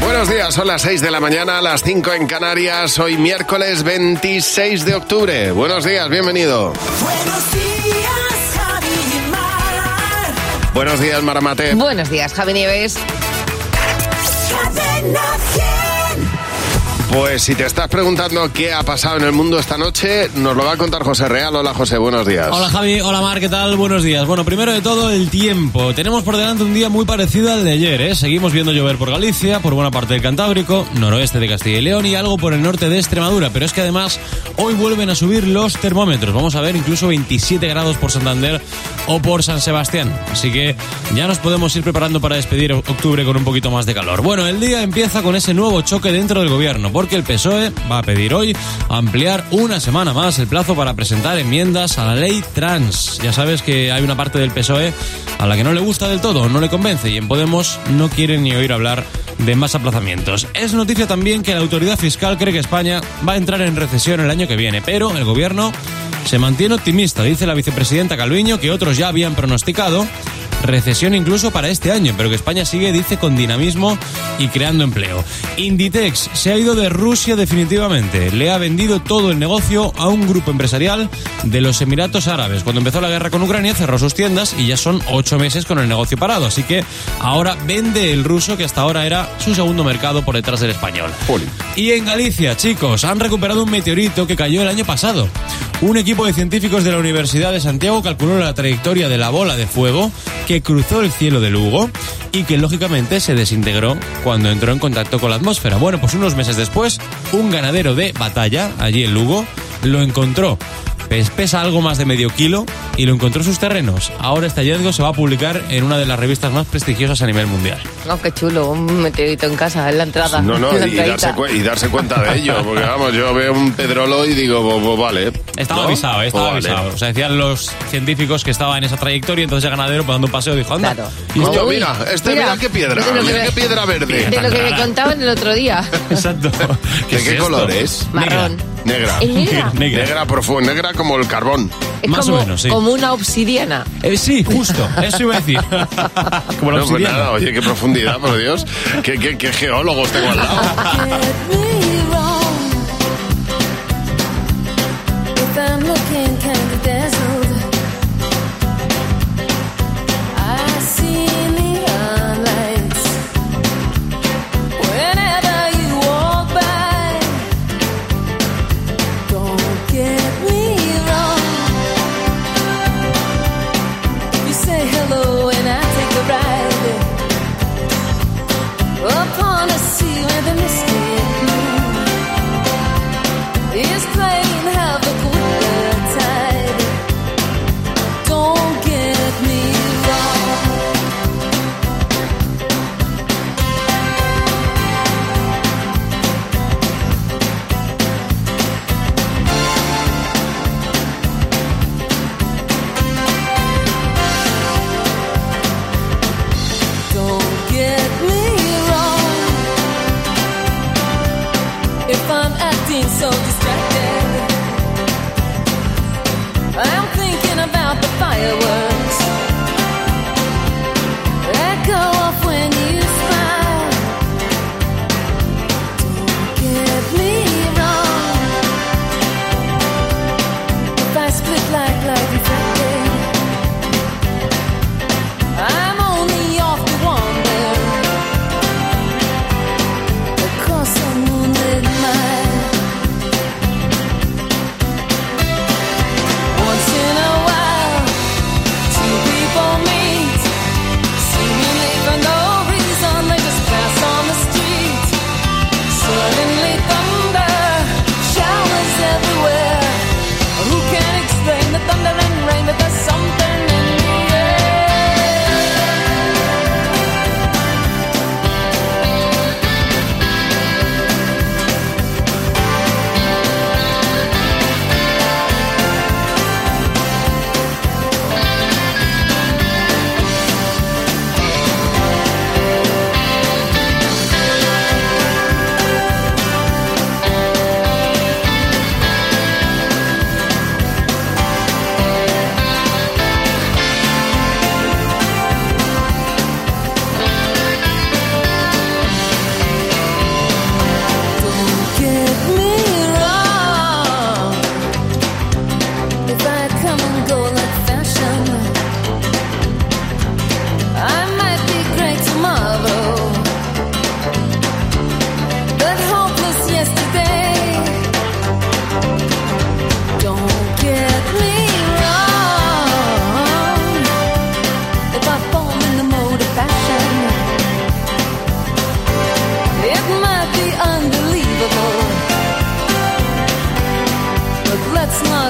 Buenos días, son las 6 de la mañana, las 5 en Canarias, hoy miércoles 26 de octubre. Buenos días, bienvenido. Buenos días, Javi y Mar. Buenos días, Maramate. Buenos días, Javi Nieves. Pues si te estás preguntando qué ha pasado en el mundo esta noche, nos lo va a contar José Real. Hola José, buenos días. Hola Javi, hola Mar, ¿qué tal? Buenos días. Bueno, primero de todo, el tiempo. Tenemos por delante un día muy parecido al de ayer, ¿eh? Seguimos viendo llover por Galicia, por buena parte del Cantábrico, noroeste de Castilla y León y algo por el norte de Extremadura. Pero es que además hoy vuelven a subir los termómetros. Vamos a ver incluso 27 grados por Santander o por San Sebastián. Así que ya nos podemos ir preparando para despedir octubre con un poquito más de calor. Bueno, el día empieza con ese nuevo choque dentro del gobierno, porque el PSOE va a pedir hoy ampliar una semana más el plazo para presentar enmiendas a la ley trans. Ya sabes que hay una parte del PSOE a la que no le gusta del todo, no le convence y en Podemos no quieren ni oír hablar de más aplazamientos. Es noticia también que la autoridad fiscal cree que España va a entrar en recesión el año que viene, pero el gobierno se mantiene optimista, dice la vicepresidenta Calviño, que otros ya habían pronosticado recesión incluso para este año, pero que España sigue, dice, con dinamismo y creando empleo. Inditex se ha ido de Rusia definitivamente. Le ha vendido todo el negocio a un grupo empresarial de los Emiratos Árabes. Cuando empezó la guerra con Ucrania cerró sus tiendas y ya son ocho meses con el negocio parado. Así que ahora vende el ruso, que hasta ahora era su segundo mercado por detrás del español. Y en Galicia, chicos, han recuperado un meteorito que cayó el año pasado. Un equipo de científicos de la Universidad de Santiago calculó la trayectoria de la bola de fuego que cruzó el cielo de Lugo y que lógicamente se desintegró cuando entró en contacto con la atmósfera. Bueno, pues unos meses después, un ganadero de batalla, allí en Lugo, lo encontró. Pes- Pesa algo más de medio kilo y lo encontró en sus terrenos. Ahora este hallazgo se va a publicar en una de las revistas más prestigiosas a nivel mundial. Oh, qué chulo, un meteorito en casa, en la entrada. No, no, la y darse, y darse cuenta de ello, porque vamos, yo veo un pedrolo y digo, "Bo- bo- vale. Estaba ¿no? avisado, estaba vale. avisado. O sea, decían los científicos que estaba en esa trayectoria, entonces el ganadero, pues dando un paseo, dijo, anda. Claro. Y esto- Uy, mira, este mira, mira qué piedra, mira qué piedra verde. De lo que me contaban el otro día. Exacto. ¿De es qué esto? color es? Marrón. Negra. ¿Es negra? Negra. Negra profunda, negra como el carbón. Es Más o menos, sí. como una obsidiana. Eh, sí, justo, eso iba a decir. Como la No, pues obsidiana. nada, oye, qué profundidad, por Dios. ¿Qué, qué, qué geólogos tengo al lado?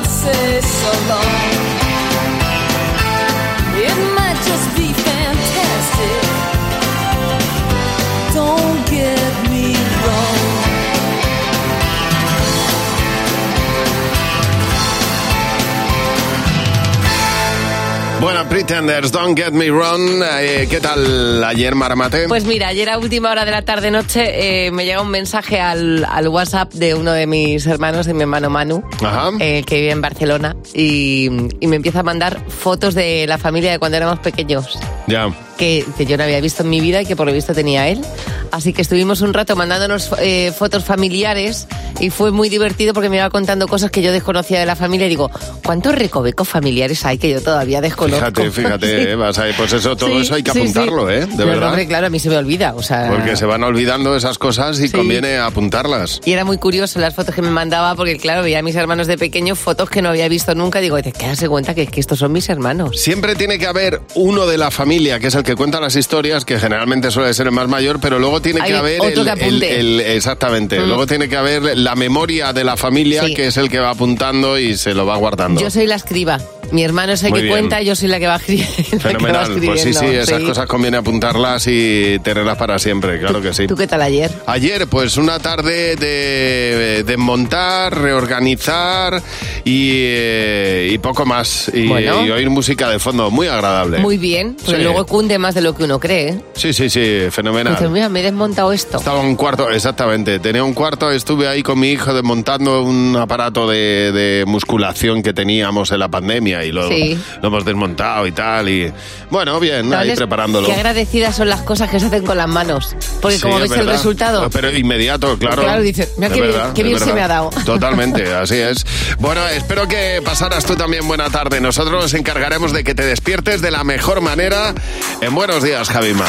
I'd say so long. Bueno, Pretenders, Don't Get Me Wrong. Eh, ¿Qué tal ayer, Maramate? Pues mira, ayer a última hora de la tarde-noche eh, me llega un mensaje al, al WhatsApp de uno de mis hermanos, de mi hermano Manu, Ajá. eh, que vive en Barcelona, y, y me empieza a mandar fotos de la familia de cuando éramos pequeños. Ya. Que, que yo no había visto en mi vida y que por lo visto tenía él. Así que estuvimos un rato mandándonos eh, fotos familiares y fue muy divertido porque me iba contando cosas que yo desconocía de la familia y digo, ¿cuántos recovecos familiares hay que yo todavía desconozco? Fíjate, fíjate, Sí. eh, vas ahí, pues eso, todo Sí, eso hay que sí, apuntarlo. ¿eh? De verdad. hombre, claro, a mí se me olvida, o sea... Porque se van olvidando esas cosas y conviene apuntarlas. Y era muy curioso las fotos que me mandaba porque, claro, veía a mis hermanos de pequeño fotos que no había visto nunca. Digo, te quedas cuenta que, que estos son mis hermanos. Siempre tiene que haber uno de la familia, que es el que cuenta las historias, que generalmente suele ser el más mayor, pero luego tiene Hay que haber otro el, que apunte. el- el- exactamente. Mm. Luego tiene que haber la memoria de la familia, Sí. que es el que va apuntando y se lo va guardando. Yo soy la escriba. Mi hermano es el Muy que bien. cuenta, yo soy la que va, escri- la que va Fenomenal. Pues sí, sí, esas sí. cosas conviene apuntarlas y tenerlas para siempre, claro que sí. ¿Tú qué tal ayer? Ayer, pues una tarde de desmontar, reorganizar y, eh, y poco más. Y, Bueno. y oír música de fondo, muy agradable. Muy bien, porque Sí. luego cunde más de lo que uno cree. ¿eh? Sí, sí, sí, fenomenal. Dices, mira, me he desmontado esto. Estaba en un cuarto, exactamente. Tenía un cuarto, estuve ahí con mi hijo desmontando un aparato de, de musculación que teníamos en la pandemia y lo, Sí. lo hemos desmontado y tal. Y bueno, bien, ahí ¿Sabes preparándolo. Qué agradecidas son las cosas que se hacen con las manos. Porque Sí, como es ves el verdad. resultado, Pero inmediato, claro. Claro, dices, mira qué bien- verdad, qué es bien se me ha dado. Totalmente, así es. Bueno, espero que pasaras tú también buena tarde. Nosotros nos encargaremos de que te despiertes de la mejor manera en Buenos Días, Javimar.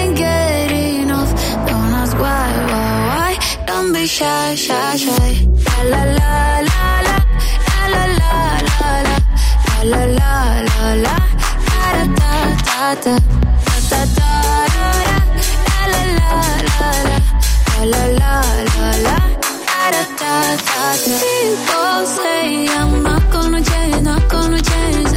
soy shy, shy, shy. La la la la la, la la la la la, la la la la, la ta ta ta ta, ta ta la la la la la, la la la la la, ta ta ta ta. Cinco se llama con noche, no con noche.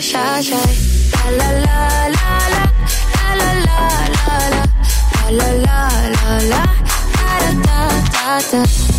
shy, shy, la La la la la la, la la la la la, la la la la la, da da da da.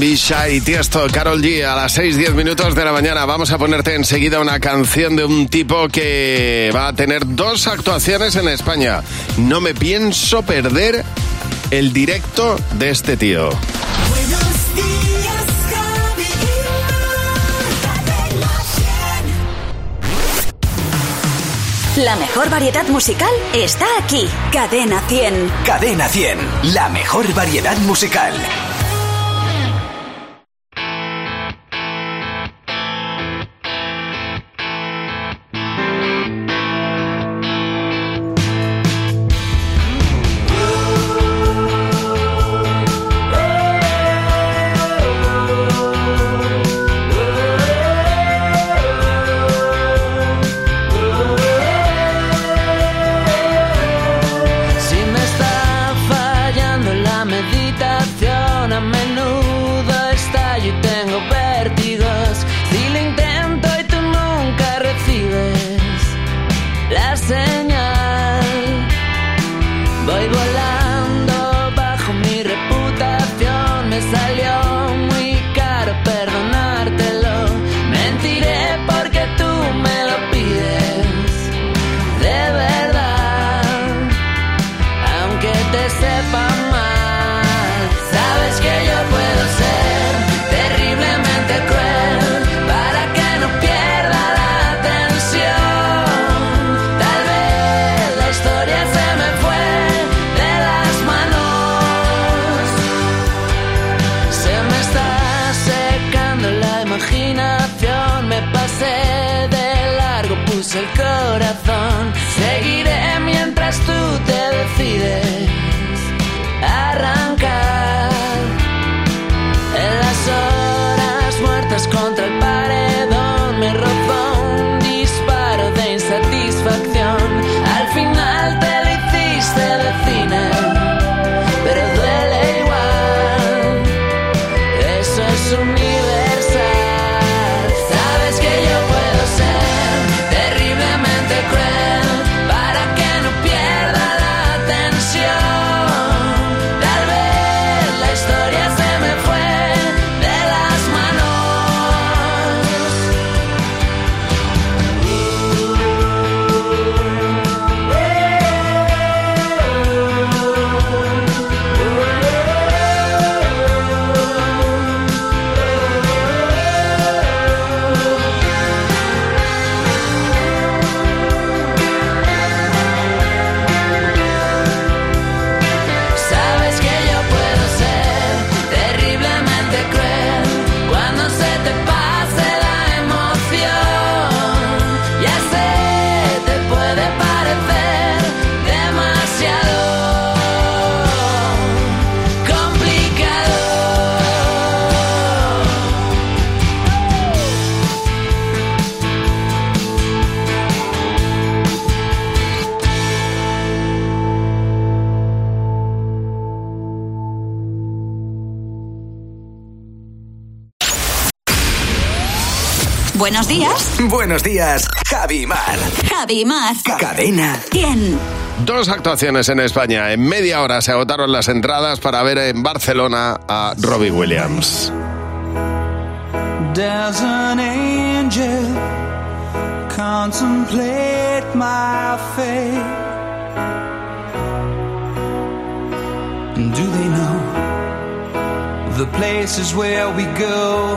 Be shy, Tiesto, Carol G, a las 6-10 minutos de la mañana. Vamos a ponerte enseguida una canción de un tipo que va a tener dos actuaciones en España. No me pienso perder el directo de este tío. Buenos días, Javi y Mar. Cadena 100. La mejor variedad musical está aquí. Cadena 100. Cadena 100, la mejor variedad musical. They blame Buenos días, Buenos días, Javi Mar. Javi Mar. Cadena. ¿Quién? Dos actuaciones en España. En media hora se agotaron las entradas para ver en Barcelona a Robbie Williams. Does an angel contemplate my fate? Do they know the places where we go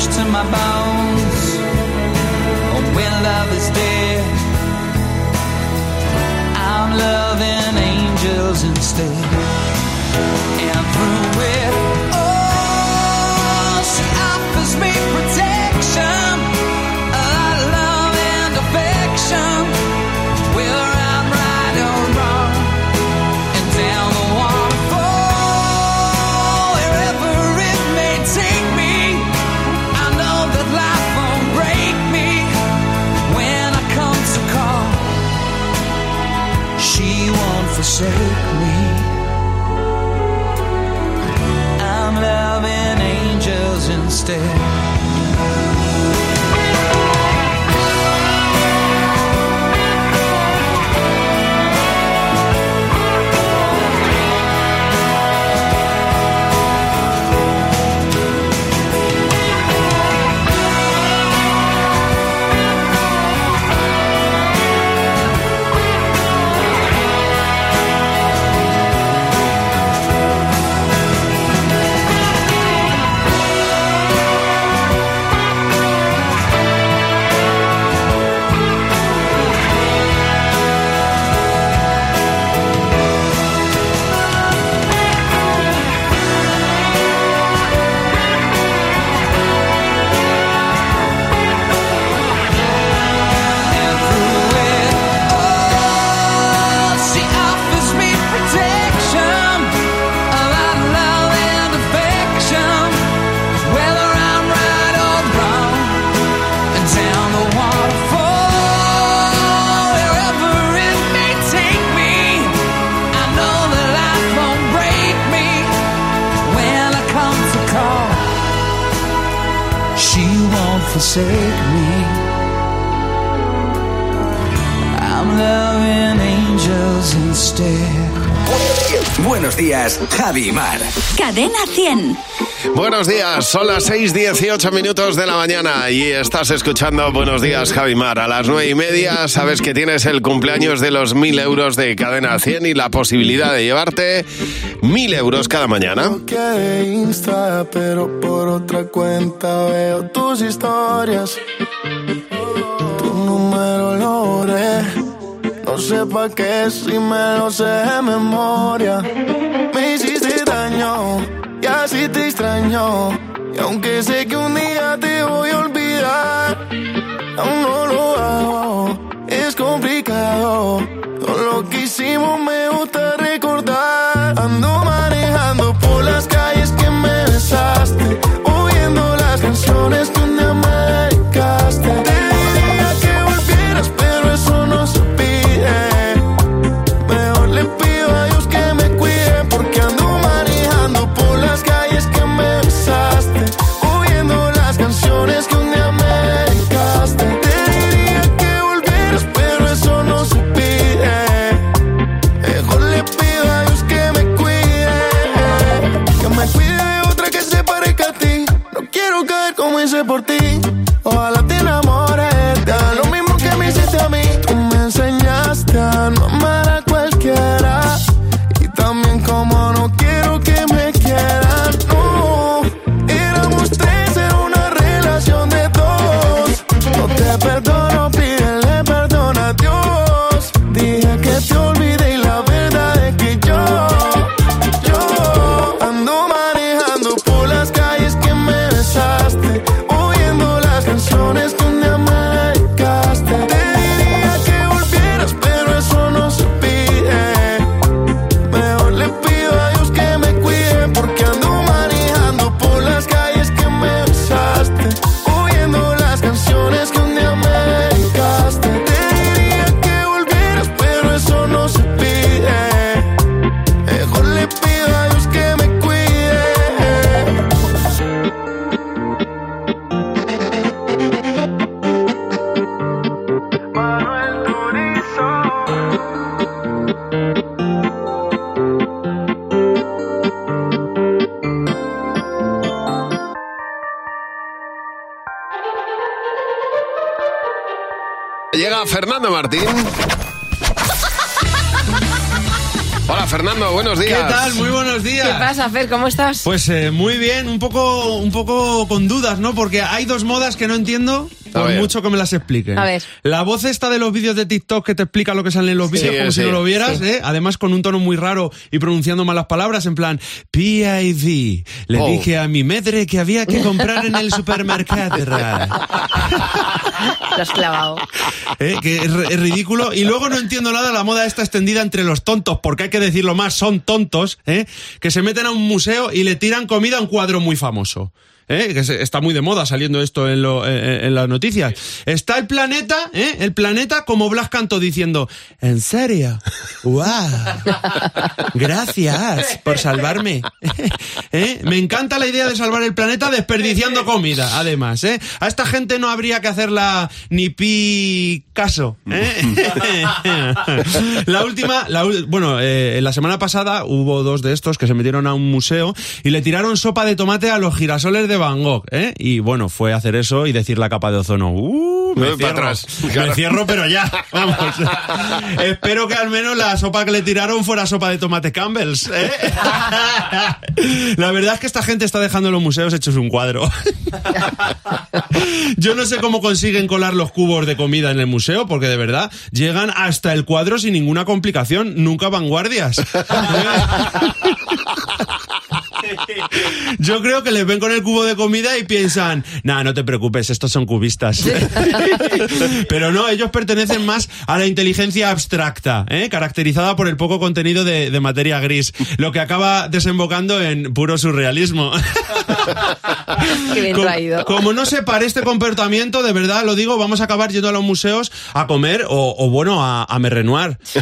flesh to my bones. Oh, when love is dead, I'm loving angels instead. And through it, Cadena 100. Buenos días, son las 6:18 minutos de la mañana y estás escuchando Buenos días, Javimar. A las nueve y media sabes que tienes el cumpleaños de los 1000 euros de cadena 100 y la posibilidad de llevarte 1000 euros cada mañana. Insta, pero por otra cuenta veo tus historias. Tu número lo borré. No sé pa' qué si me lo sé de memoria. Y así te extraño. Y aunque sé que un día te voy a olvidar, aún no lo hago. Es complicado. Todo lo que hicimos me gusta recordar. Ando Llega Fernando Martín. Hola Fernando, buenos ¿Qué días. tal? Muy buenos días. ¿Qué pasa, Fer? ¿Cómo estás? Pues eh, muy bien, un poco, un poco con dudas, ¿no? Porque hay dos modas que no entiendo, por mucho que me las expliquen. A ver. La voz esta de los vídeos de TikTok que te explica lo que sale en los vídeos Sí, como sí, si no lo vieras, sí. ¿eh? Además con un tono muy raro y pronunciando malas palabras, en plan, PID. Le Oh. dije a mi madre que había que comprar en el supermercado. Lo has clavado. ¿Eh? Que es ridículo. Y luego no entiendo nada la moda esta extendida entre los tontos, porque hay que decirlo más, son tontos, ¿eh? que se meten a un museo y le tiran comida a un cuadro muy famoso. ¿Eh? Que está muy de moda saliendo esto en, lo- en- las noticias. Está el planeta, ¿eh? el planeta como Blas Canto diciendo, ¿en serio? ¡Wow! Gracias por salvarme. ¿Eh? Me encanta la idea de salvar el planeta desperdiciando comida, además. ¿eh? A esta gente no habría que hacerla ni pi caso. la última, la bueno, la semana pasada hubo dos de estos que se metieron a un museo y le tiraron sopa de tomate a los girasoles de Van Gogh. ¿eh? Y bueno, fue hacer eso y decir la capa de ozono. Uh, Me me cierro, atrás. me cierro, pero ya. Vamos. Espero que al menos la sopa que le tiraron fuera sopa de tomate Campbell's. ¿eh? La verdad es que esta gente está dejando los museos hechos un cuadro. Yo no sé cómo consiguen colar los cubos de comida en el museo, porque de verdad llegan hasta el cuadro sin ninguna complicación, nunca vanguardias. Yo creo que les ven con el cubo de comida y piensan, nah, no te preocupes, estos son cubistas. Pero no, ellos pertenecen más a la inteligencia abstracta, ¿eh? caracterizada por el poco contenido de, de materia gris, lo que acaba desembocando en puro surrealismo. Qué bien Como, traído. como no se pare este comportamiento, de verdad lo digo, vamos a acabar yendo a los museos a comer o, o bueno, a, a merrenuar.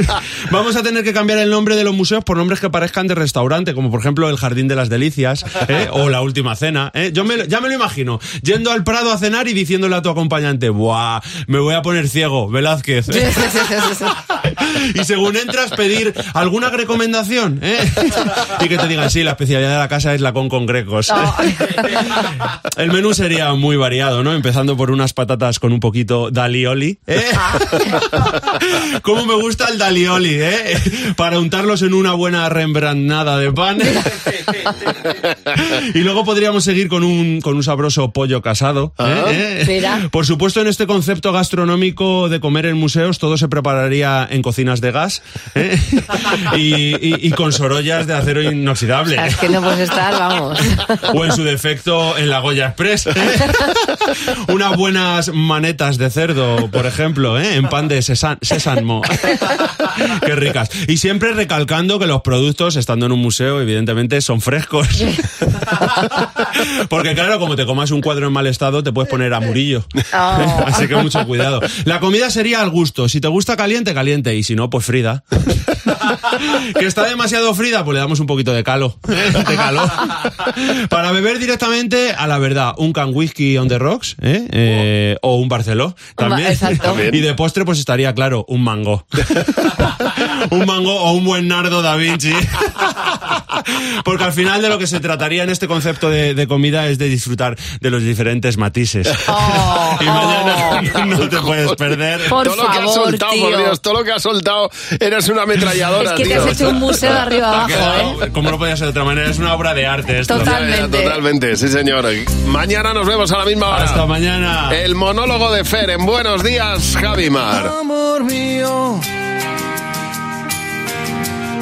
Vamos a tener que cambiar el nombre de los museos por nombres que parezcan de restaurante, como por ejemplo el Jardín de las Delicias ¿eh? o la Última Cena. ¿eh? Yo me, ya me lo imagino, yendo al Prado a cenar y diciéndole a tu acompañante, ¡buah! Me voy a poner ciego, Velázquez. y según entras, pedir alguna recomendación. ¿eh? y que te digan, sí, la especialidad de la casa es la con con grecos. El menú sería muy variado, ¿no? Empezando por unas patatas con un poquito d'alioli. ¿eh? ¿Cómo me gusta el d'alioli, eh? Para untarlos en una buena rembrandada de pan. y luego podríamos seguir con un, con un sabroso pollo casado. ¿eh? Ah, ¿Eh? mira. Por supuesto, en este concepto gastronómico de comer en museos, todo se prepararía en cocinas de gas ¿eh? y, y- y con sorollas de acero inoxidable. Es que no puedes estar, vamos. O en su defecto en la Goya Express. ¿eh? Unas buenas manetas de cerdo, por ejemplo, ¿eh? en pan de sesan- sésamo. Qué ricas. Y siempre recalcando que los productos, estando en un museo, evidentemente son frescos. Porque claro, como te comas un cuadro en mal estado, te puedes poner a murillo. Oh. Así que mucho cuidado. La comida sería al gusto. Si te gusta caliente, caliente. Y si no, pues frida. que está demasiado frida, pues le damos un poquito de calo. de calor. Para beber directamente, a la verdad, un can whisky on the rocks, ¿eh? Eh, o un Barceló, también. exacto. Y de postre, pues estaría claro, un mango. un mango o un buen nardo da Vinci. Porque al final de lo que se trataría en este concepto de, de comida es de disfrutar de los diferentes matices. y mañana no te puedes perder. Por todo lo que has favor, soltado, tío. por Dios, todo lo que has soltado, eres una ametralladora, Es que te tío. has hecho un museo de arriba abajo, quedado- ¿eh? Como no podía ser de otra manera, es una obra de arte esto. Totalmente. Totalmente, sí señor. Mañana nos vemos a la misma hora. Hasta mañana. El monólogo de Fer en Buenos Días, Javimar. Amor mío,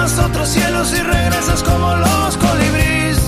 Otros cielos y regresas como los colibríes.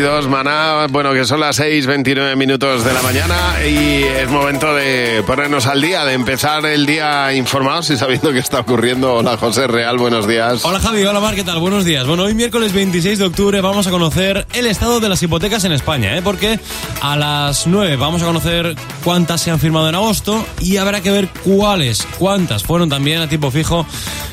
22, Maná, bueno, que son las 6, 29 minutos de la mañana y es momento de ponernos al día, de empezar el día informados y sabiendo qué está ocurriendo. Hola José Real, buenos días. Hola Javi, hola Mar, ¿qué tal? Buenos días. Bueno, hoy miércoles 26 de octubre vamos a conocer el estado de las hipotecas en España, ¿eh? porque a las 9 vamos a conocer cuántas se han firmado en agosto y habrá que ver cuáles, cuántas fueron también a tipo fijo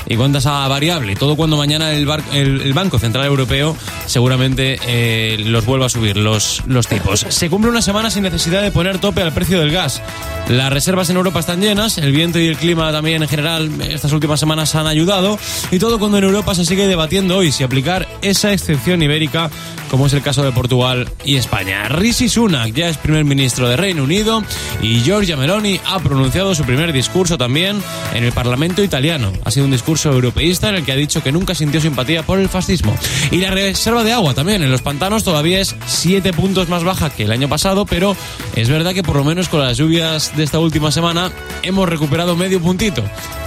y cuántas a variable. Todo cuando mañana el, bar, el, el Banco Central Europeo seguramente eh, lo los vuelva a subir los, los tipos. Se cumple una semana sin necesidad de poner tope al precio del gas. Las reservas en Europa están llenas, el viento y el clima también en general estas últimas semanas han ayudado y todo cuando en Europa se sigue debatiendo hoy si aplicar esa excepción ibérica como es el caso de Portugal y España. Rishi Sunak ya es primer ministro de Reino Unido y Giorgia Meloni ha pronunciado su primer discurso también en el Parlamento italiano. Ha sido un discurso europeísta en el que ha dicho que nunca sintió simpatía por el fascismo. Y la reserva de agua también en los pantanos todavía es 7 puntos más baja que el año pasado, pero es verdad que por lo menos con las lluvias de esta última semana hemos recuperado medio puntito.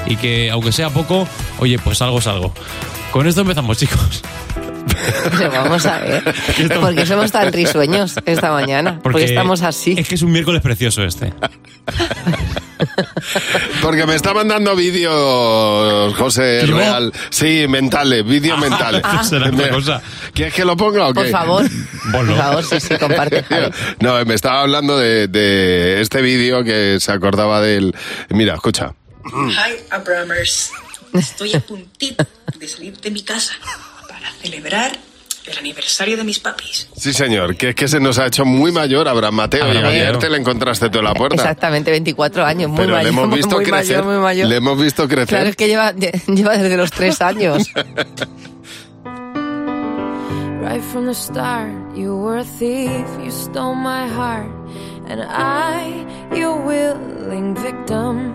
Y que aunque sea poco, oye, pues algo es algo. Con esto empezamos, chicos. Pero vamos a ver. Porque somos tan risueños esta mañana. Porque, estamos así. Es que es un miércoles precioso este. Porque me está mandando vídeos, José ¿Yo? Real. Sí, mentales, vídeos mentales. Ah, será otra cosa. ¿Quieres que lo ponga o qué? Por favor. Por favor, sí, sí, comparte. Javi. No, me estaba hablando de, de este vídeo que se acordaba del... Mira, escucha. Hi, Abramers. Estoy a puntito de salir de mi casa para celebrar el aniversario de mis papis. Sí, señor, que es que se nos ha hecho muy mayor Abraham Mateo Abraham y ayer te le encontraste tú en la puerta. Exactamente, 24 años, muy Pero mayor. le hemos visto muy crecer. mayor, muy mayor. Le hemos visto crecer. Claro, es que lleva, lleva desde los tres años. Right from the start, you were a thief, you stole my heart, and I, your willing victim.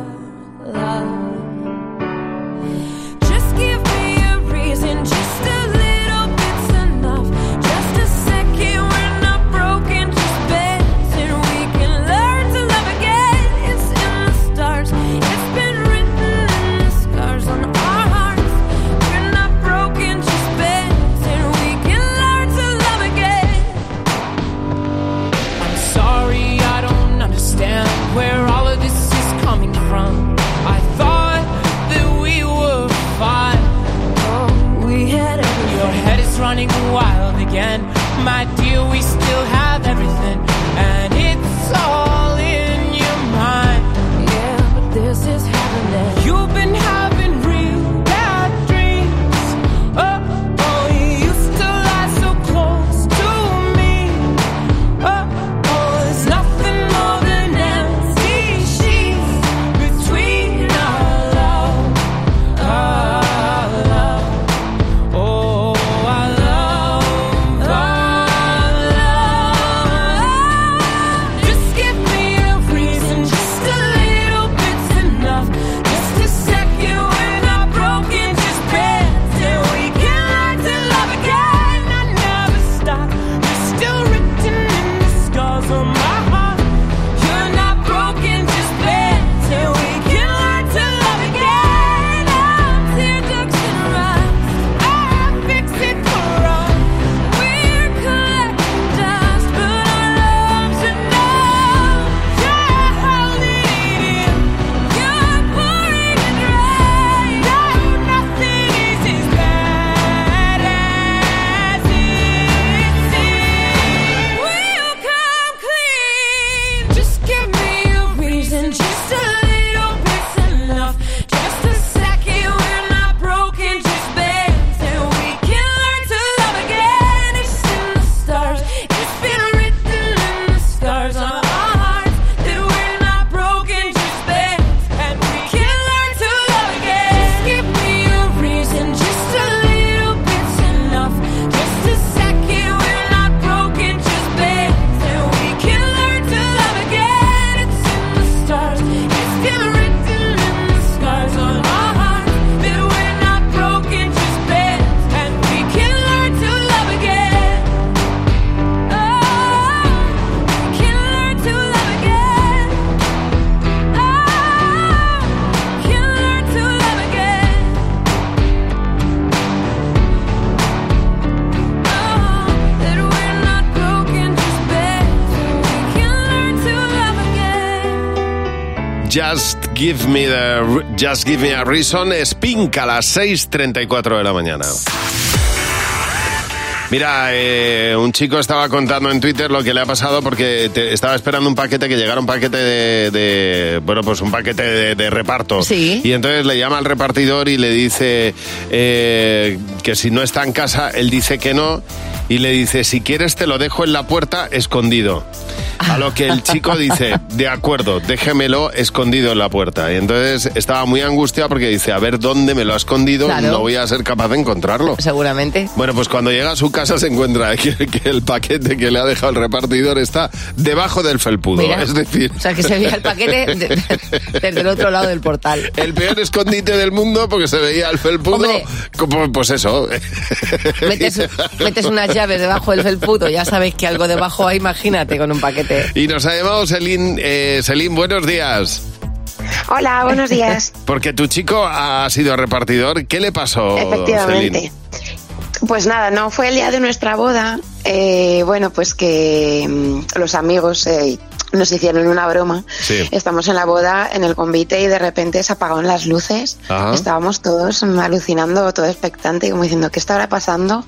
Give Me the Just Give Me a Reason es Pink a las 6.34 de la mañana. Mira, eh, un chico estaba contando en Twitter lo que le ha pasado porque te- estaba esperando un paquete, que llegara un paquete de, de- bueno, pues un paquete de, de reparto. Sí. Y entonces le llama al repartidor y le dice eh, que si no está en casa, él dice que no. Y le dice, si quieres te lo dejo en la puerta escondido. A lo que el chico dice, de acuerdo, déjemelo escondido en la puerta. Y entonces estaba muy angustiado porque dice, a ver dónde me lo ha escondido, Claro. no voy a ser capaz de encontrarlo. Seguramente. Bueno, pues cuando llega a su casa se encuentra que, que el paquete que le ha dejado el repartidor está debajo del felpudo. Mira. Es decir, O sea, que se veía el paquete de- de- desde el otro lado del portal. el peor escondite del mundo porque se veía el felpudo. Hombre. como, pues eso. Metes, metes unas llaves debajo del felpudo, ya sabes que algo debajo hay, imagínate, con un paquete. Y nos ha llamado Selín. Eh, buenos días. Hola, buenos días. Porque tu chico ha sido repartidor. ¿Qué le pasó, Efectivamente. Pues nada, no fue el día de nuestra boda. eh, bueno, pues que mm, los amigos eh, nos hicieron una broma. Sí. Estamos en la boda, en el convite, y de repente se apagaron las luces. Ajá. Estábamos todos alucinando, todo expectante, como diciendo, ¿qué estará pasando?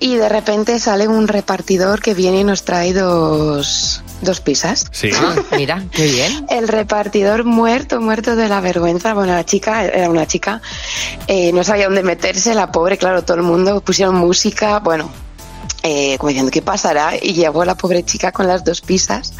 Y de repente sale un repartidor que viene y nos trae dos, dos pizzas. Sí. Mira, qué bien. El repartidor muerto, muerto de la vergüenza. Bueno, la chica, era una chica, eh, no sabía dónde meterse, la pobre, claro, todo el mundo pusieron música, bueno, eh, como diciendo, ¿qué pasará? Y llegó la pobre chica con las dos pizzas,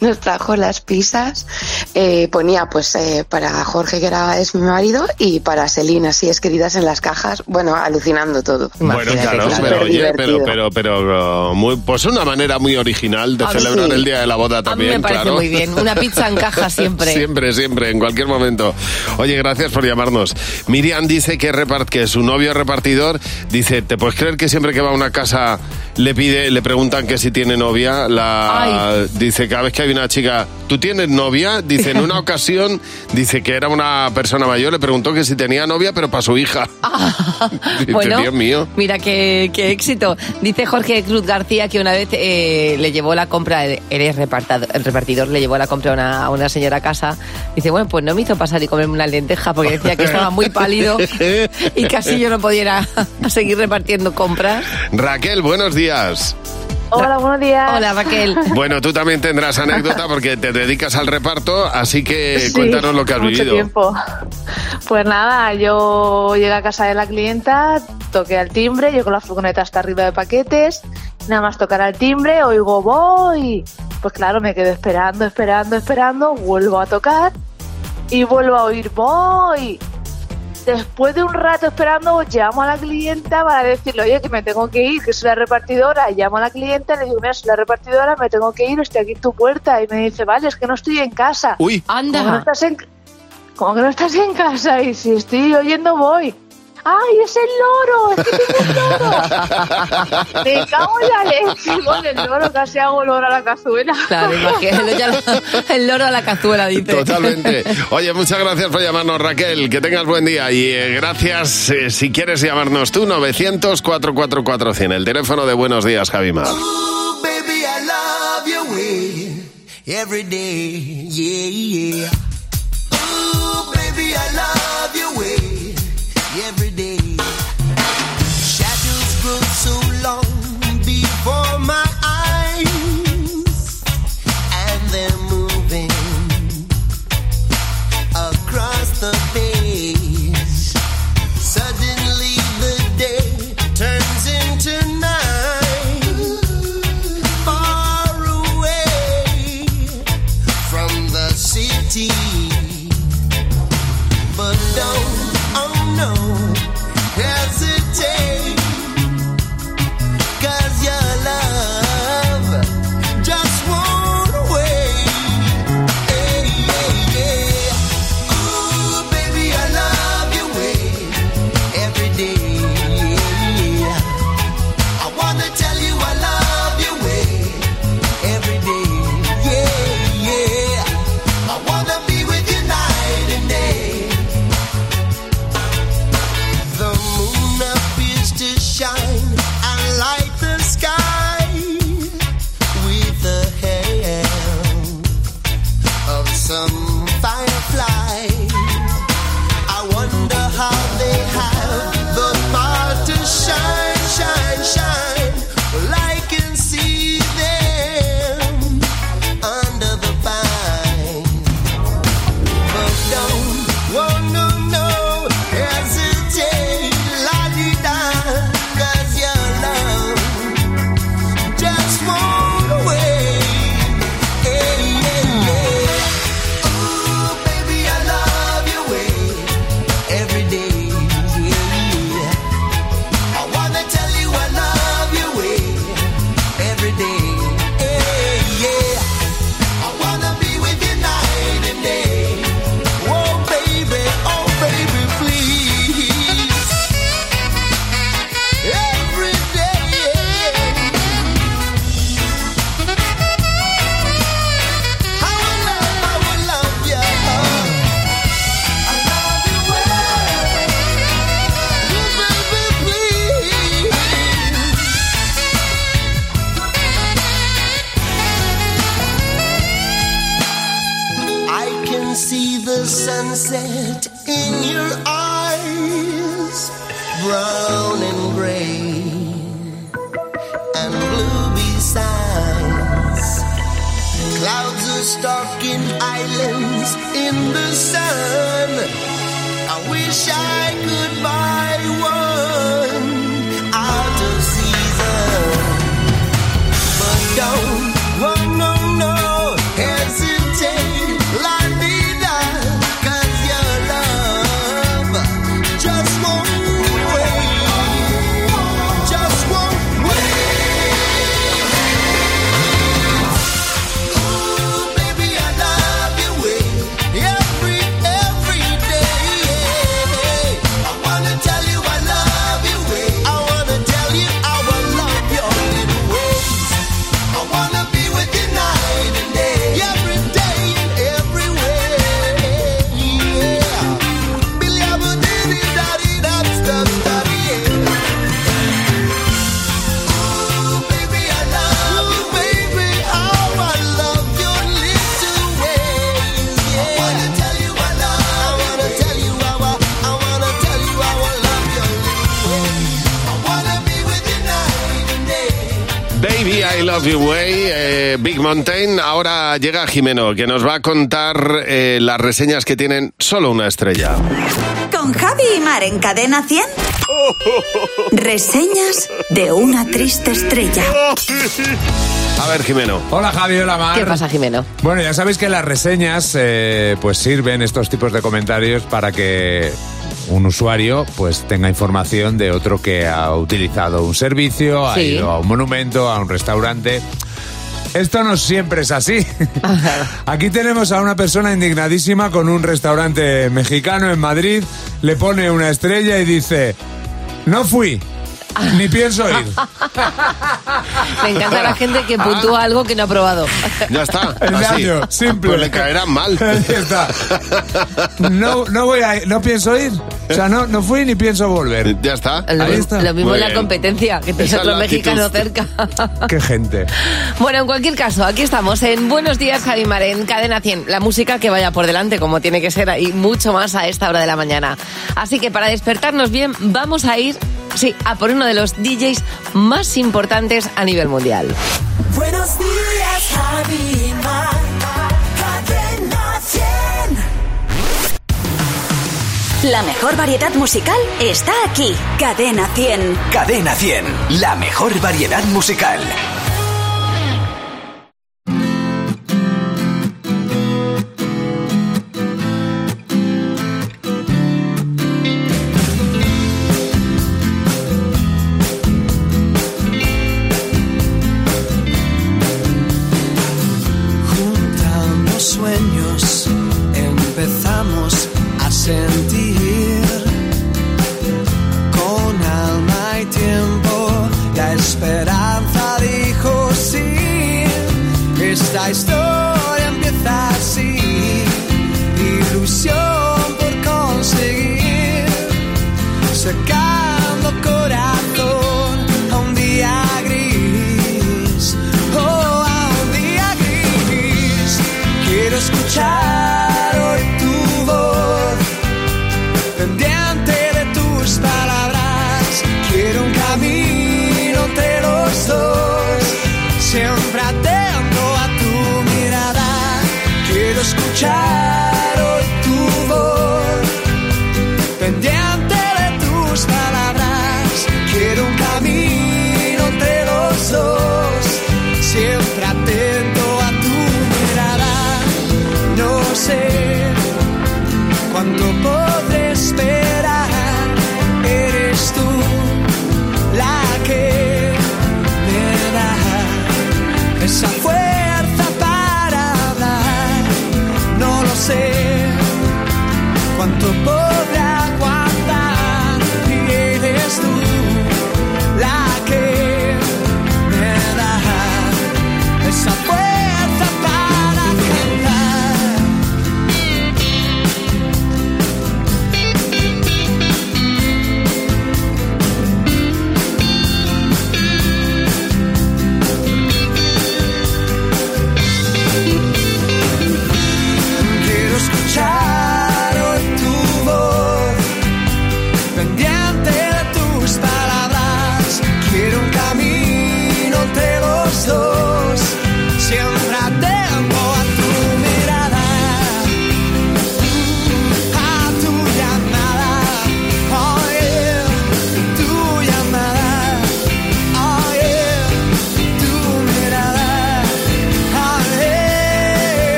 nos trajo las pizzas, eh, ponía pues eh, para Jorge, que era, es mi marido, y para Selina, así es queridas en las cajas, bueno, alucinando todo. Bueno, claro, pero oye, pero, pero, pero, muy, pues una manera muy original de A mí celebrar sí. el día de la boda A mí también, me parece claro. muy bien. Una pizza en caja siempre. Siempre, siempre, en cualquier momento. Oye, gracias por llamarnos. Miriam dice que, repart que su novio es repartidor. Dice, ¿te puedes creer que siempre que va a una casa le pide, le preguntan que si tiene novia? La, dice, cada vez que hay una chica, ¿tú tienes novia? Dice, en una ocasión, dice que era una persona mayor, le preguntó que si tenía novia, pero para su hija. Dice, Bueno, Dios mío. mira qué, qué éxito. Dice Jorge Cruz García que una vez eh, le llevó la compra, él es repartado- el repartidor, le llevó la compra a una, a una señora a casa. Dice, bueno, pues no me hizo pasar y comerme una lenteja porque decía que estaba muy pálido y casi yo no podía ir a, a seguir repartiendo compras. Raquel, buenos días. Hola, buenos días. Hola, Raquel. Bueno, tú también tendrás anécdota porque te dedicas al reparto, así que Sí, cuéntanos lo que has mucho vivido. tiempo. Pues nada, yo llegué a casa de la clienta, toqué al timbre, yo con la furgoneta hasta arriba de paquetes, nada más tocar al timbre, oigo voy. Pues claro, me quedé esperando, esperando, esperando, vuelvo a tocar y vuelvo a oír voy. Después de un rato esperando, llamo a la clienta para decirle, oye, que me tengo que ir, que soy la repartidora. Y llamo a la clienta y le digo, mira, soy la repartidora, me tengo que ir, estoy aquí en tu puerta. Y me dice, vale, es que no estoy en casa. Uy, anda. Como que no estás en, como que no estás en casa y si estoy oyendo voy. ¡Ay, es el loro! ¡Es que tengo un loro! ¡Me cago en la leche! Con el loro casi hago olor a la cazuela. Claro, imagínate, el loro a la cazuela, dice. Totalmente. Oye, muchas gracias por llamarnos, Raquel. Que tengas buen día. Y eh, gracias, eh, si quieres llamarnos tú, 900-444-100. El teléfono de Buenos Días, Javimar. Ooh, baby, I love your way every day, yeah, yeah. Clouds are stalking islands in the sun. I wish I could buy one out of season, but don't, You Way, eh, Big Mountain. Ahora llega Jimeno, que nos va a contar eh, las reseñas que tienen solo una estrella. Con Javi y Mar en Cadena 100. Reseñas de una triste estrella. A ver, Jimeno. Hola Javi, hola Mar. ¿Qué pasa, Jimeno? Bueno, ya sabéis que las reseñas eh, pues sirven estos tipos de comentarios para que un usuario pues tenga información de otro que ha utilizado un servicio, ha ido a un monumento, a un restaurante. Esto no siempre es así. Aquí tenemos a una persona indignadísima con un restaurante mexicano en Madrid, le pone una estrella y dice, no fui, ni pienso ir. Me encanta la gente que puntúa algo que no ha probado. Ya está. El así. daño, simple. Pues le caerán mal. Ya está. No, no voy a no pienso ir. O sea, no, no fui ni pienso volver. Ya está. Lo, Ahí está. lo mismo Muy en la bien. competencia, que es otro mexicano cerca. Qué gente. Bueno, en cualquier caso, aquí estamos en Buenos Días, Javi Mar, en Cadena 100. La música que vaya por delante, como tiene que ser, y mucho más a esta hora de la mañana. Así que para despertarnos bien, vamos a ir, sí, a por uno de los DJs más importantes a nivel mundial. Buenos días, Javi La mejor variedad musical está aquí. Cadena 100. Cadena 100, la mejor variedad musical.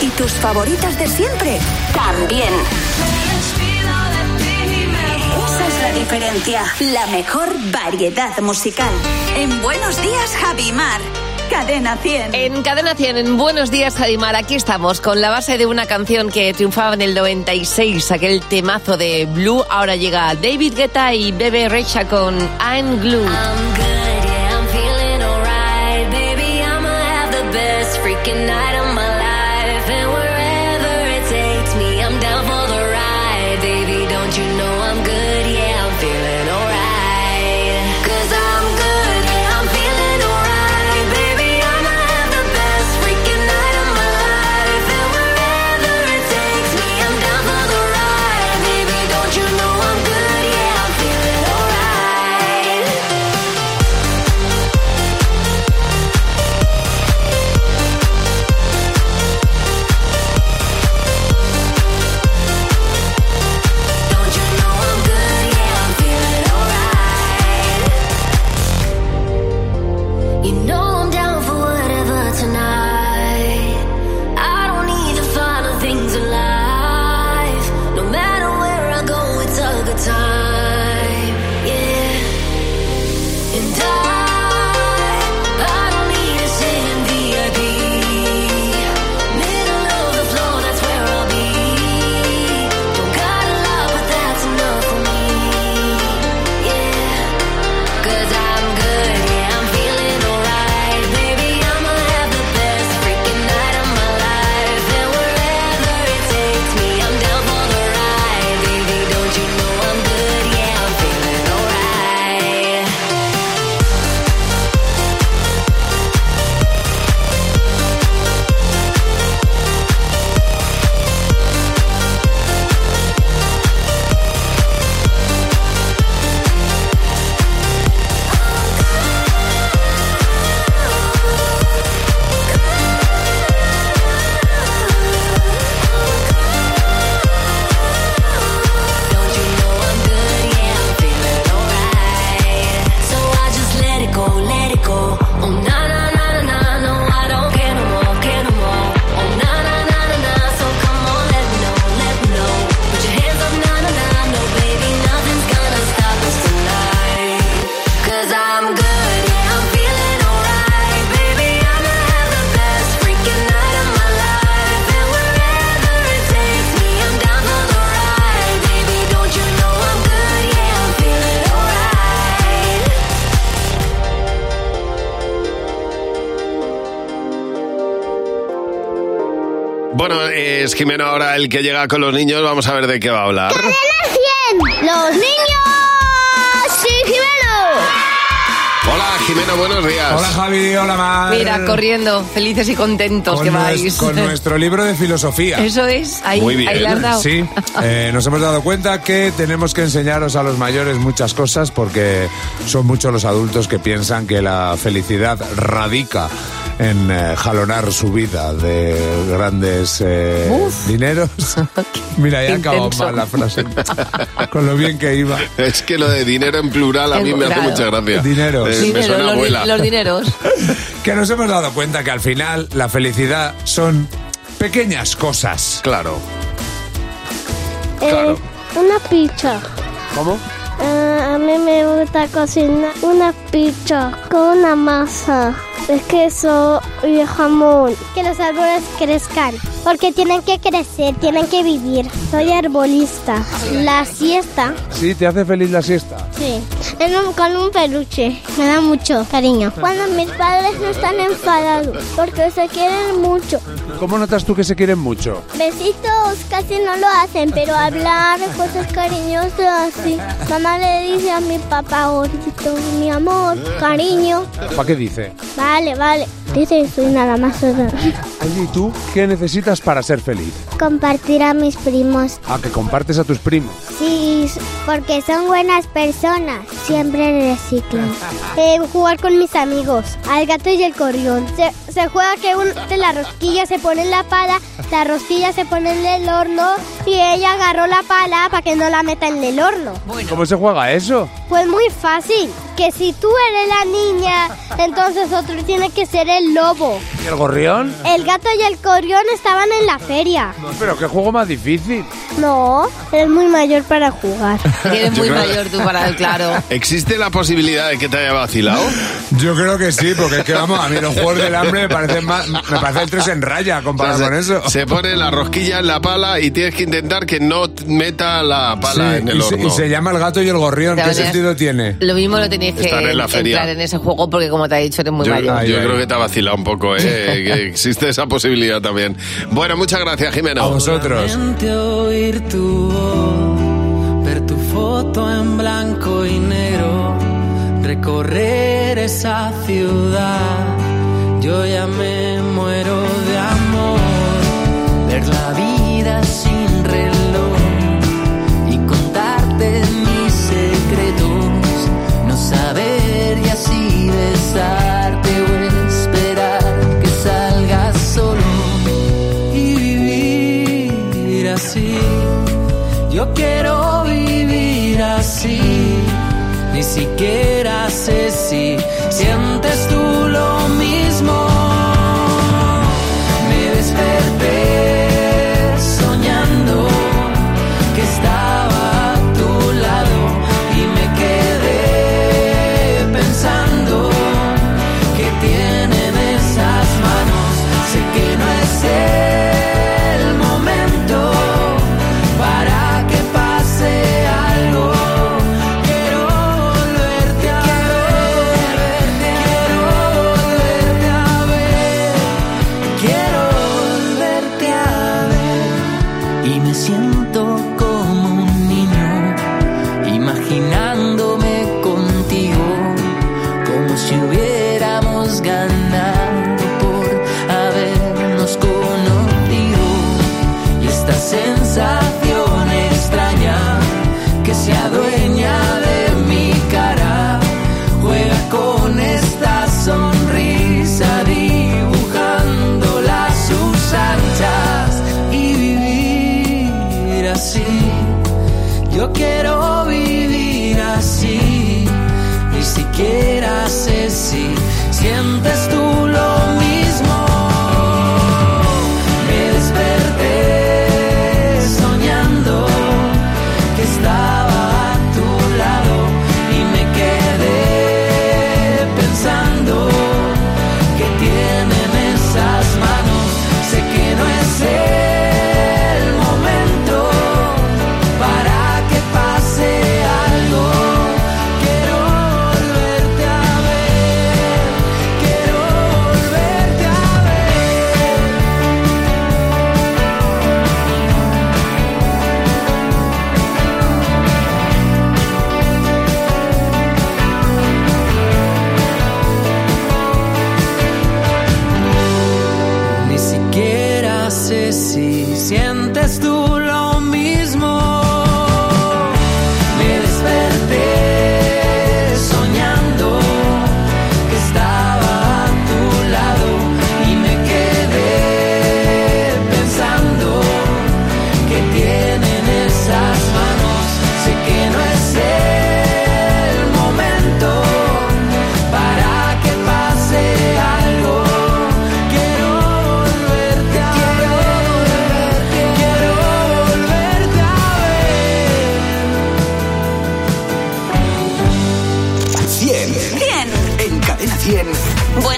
¿Y tus favoritas de siempre? También. Esa es la diferencia. La mejor variedad musical. En Buenos Días, Javimar. Cadena 100. En Cadena 100, en Buenos Días, Jadimar, aquí estamos con la base de una canción que triunfaba en el 96, aquel temazo de Blue. Ahora llega David Guetta y Bebe Rexha con I'm Glue. I'm freaking night es Jimeno ahora el que llega con los niños. Vamos a ver de qué va a hablar. ¡Cadena 100! ¡Los niños! ¡Sí, Jimeno! Hola, Jimeno, buenos días. Hola Javi, hola Mar. Mira, corriendo, felices y contentos con, que nues- vais. con nuestro libro de filosofía. Eso es, ahí, ahí le has dado. Sí, eh, nos hemos dado cuenta que tenemos que enseñaros a los mayores muchas cosas porque son muchos los adultos que piensan que la felicidad radica en eh, jalonar su vida de grandes eh, dineros. Mira, ya acabó mal la frase. Con lo bien que iba. Es que lo de dinero en plural a mí me hace Claro. mucha gracia. Dineros. Eh, me Dinero, suena los, abuela. los dineros. Que nos hemos dado cuenta que al final la felicidad son pequeñas cosas. Claro. Eh, una pizza. ¿Cómo? A mí me gusta cocinar una pizza con una masa de queso y jamón. Que los árboles crezcan, porque tienen que crecer, tienen que vivir. Soy arbolista. La siesta, Sí, ¿te hace feliz la siesta? sí, en un- con un peluche. Me da mucho cariño. Cuando mis padres no están enfadados, porque se quieren mucho. ¿Cómo notas tú que se quieren mucho? Besitos casi no lo hacen, pero hablar cosas cariñosas así. Mamá le dice a mi papá gordito, mi amor, cariño. ¿Para qué dice? Vale, vale. Dice soy nada más. Oye, ¿y tú qué necesitas para ser feliz? Compartir a mis primos. Ah, que compartes a tus primos. Sí, porque son buenas personas. Siempre reciclan. Eh, jugar con mis amigos. Al gato y el corrión. Se, se juega que un, de la rosquilla se pone en la pala, la rosquilla se pone en el horno y ella agarró la pala para que no la meta en el horno. ¿Cómo se juega eso? Pues muy fácil. Que si tú eres la niña, entonces otro tiene que ser el lobo. ¿Y el gorrión? El gato y el corrión estaban en la feria. Pero qué juego más difícil. No, eres muy mayor para jugar. Eres muy creo- mayor tú para el claro. ¿Existe la posibilidad de que te haya vacilado? Yo creo que sí, porque es que vamos, a mí los juegos del hambre me parecen más, me parecen tres en raya comparado O sea, con se- eso. Se pone la rosquilla en la pala y tienes que intentar que no meta la pala Sí, en el y, se, horno. y se llama el gato y el gorrión. ¿Qué sentido tiene? Lo mismo lo tenías que Estar en la feria. entrar en ese juego porque como te ha dicho eres muy Yo, mayor. yo creo que te ha vacilado un poco, ¿eh? que existe esa posibilidad también. Bueno, muchas gracias, Jimeno. A vosotros. Oír tu voz, ver tu foto en blanco y negro, recorrer esa ciudad. Yo ya me muero de amor, ver la vida sin siquiera sé si sientes tú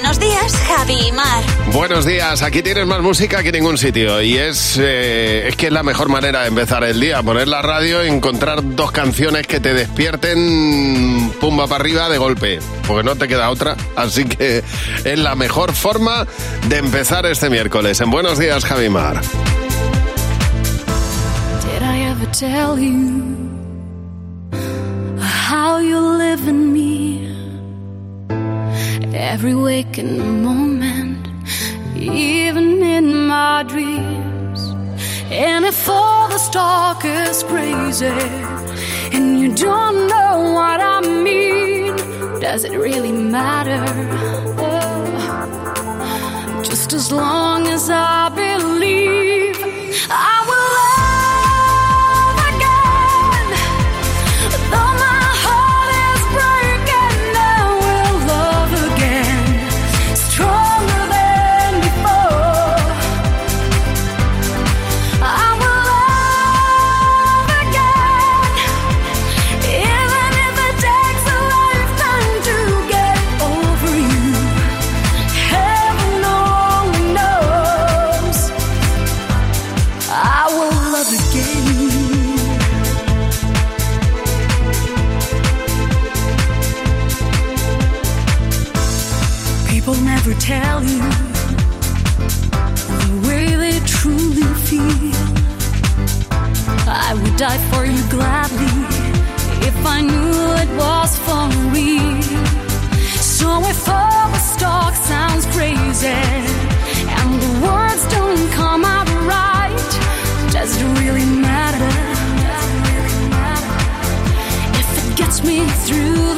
Buenos días, Javi y Mar. Buenos días, aquí tienes más música que en ningún sitio y es, eh, es que es la mejor manera de empezar el día, poner la radio y encontrar dos canciones que te despierten pumba para arriba de golpe, porque no te queda otra, así que es la mejor forma de empezar este miércoles. En Buenos días, Javimar. Did I ever tell you how you live in? Every waking moment, even in my dreams. And if all the talk is crazy and you don't know what I mean, does it really matter? Oh, just as long as I believe I will and the words don't come out right, does it really matter? If it gets me through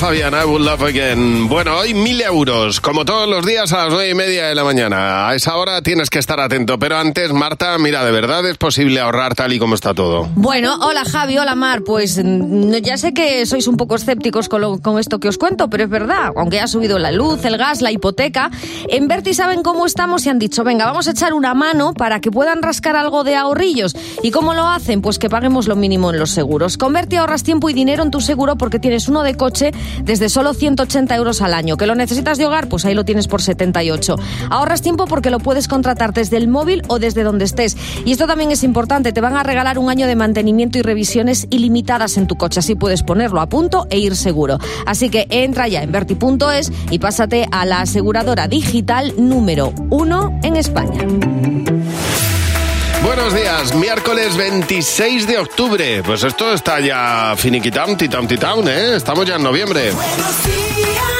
Lara Fabián, I Would Love Again. Bueno, hoy mil euros, como todos los días a las nueve y media de la mañana. A esa hora tienes que estar atento. Pero antes, Marta, mira, ¿de verdad es posible ahorrar tal y como está todo? Bueno, hola Javi, hola Mar. Pues mm, ya sé que sois un poco escépticos con, lo- con esto que os cuento, pero es verdad. Aunque ha subido la luz, el gas, la hipoteca, en Berti saben cómo estamos y han dicho, venga, vamos a echar una mano para que puedan rascar algo de ahorrillos. ¿Y cómo lo hacen? Pues que paguemos lo mínimo en los seguros. Con Berti ahorras tiempo y dinero en tu seguro porque tienes uno de coche desde solo 180 euros al año. ¿Que lo necesitas de hogar? Pues ahí lo tienes por 78. Ahorras tiempo porque lo puedes contratar desde el móvil o desde donde estés. Y esto también es importante, te van a regalar un año de mantenimiento y revisiones ilimitadas en tu coche, así puedes ponerlo a punto e ir seguro. Así que entra ya en verti.es y pásate a la aseguradora digital número uno en España. Buenos días, miércoles 26 de octubre. Pues esto está ya finiquitown, titown, titown, ¿eh? Estamos ya en noviembre. Buenos días.